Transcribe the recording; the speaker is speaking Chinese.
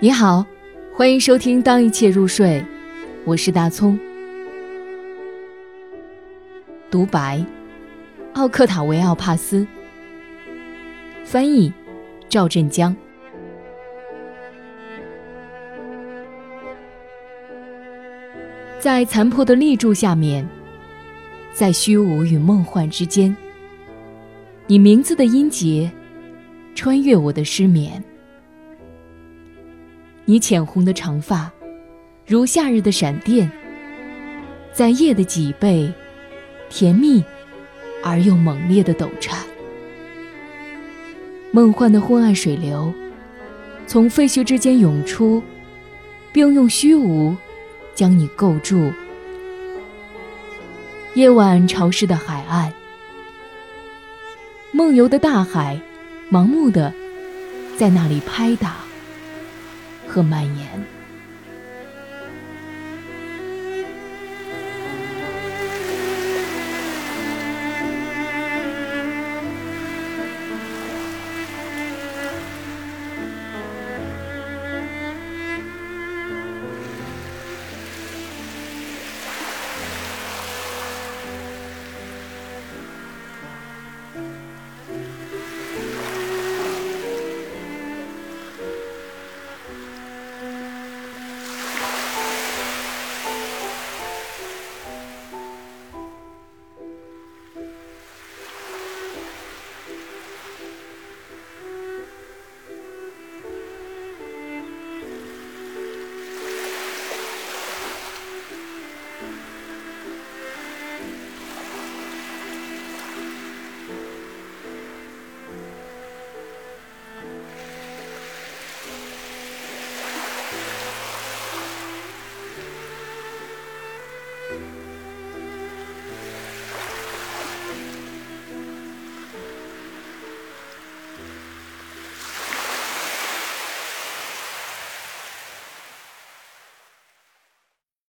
你好，欢迎收听《当一切入睡》，我是大葱。独白：奥克塔维奥帕斯。翻译：赵振江。在残破的立柱下面，在虚无与梦幻之间，你名字的音节穿越我的失眠。你浅红的长发，如夏日的闪电，在夜的脊背，甜蜜而又猛烈的抖颤。梦幻的昏暗水流，从废墟之间涌出，并用虚无将你构筑。夜晚潮湿的海岸，梦游的大海，盲目的在那里拍打。和蔓延。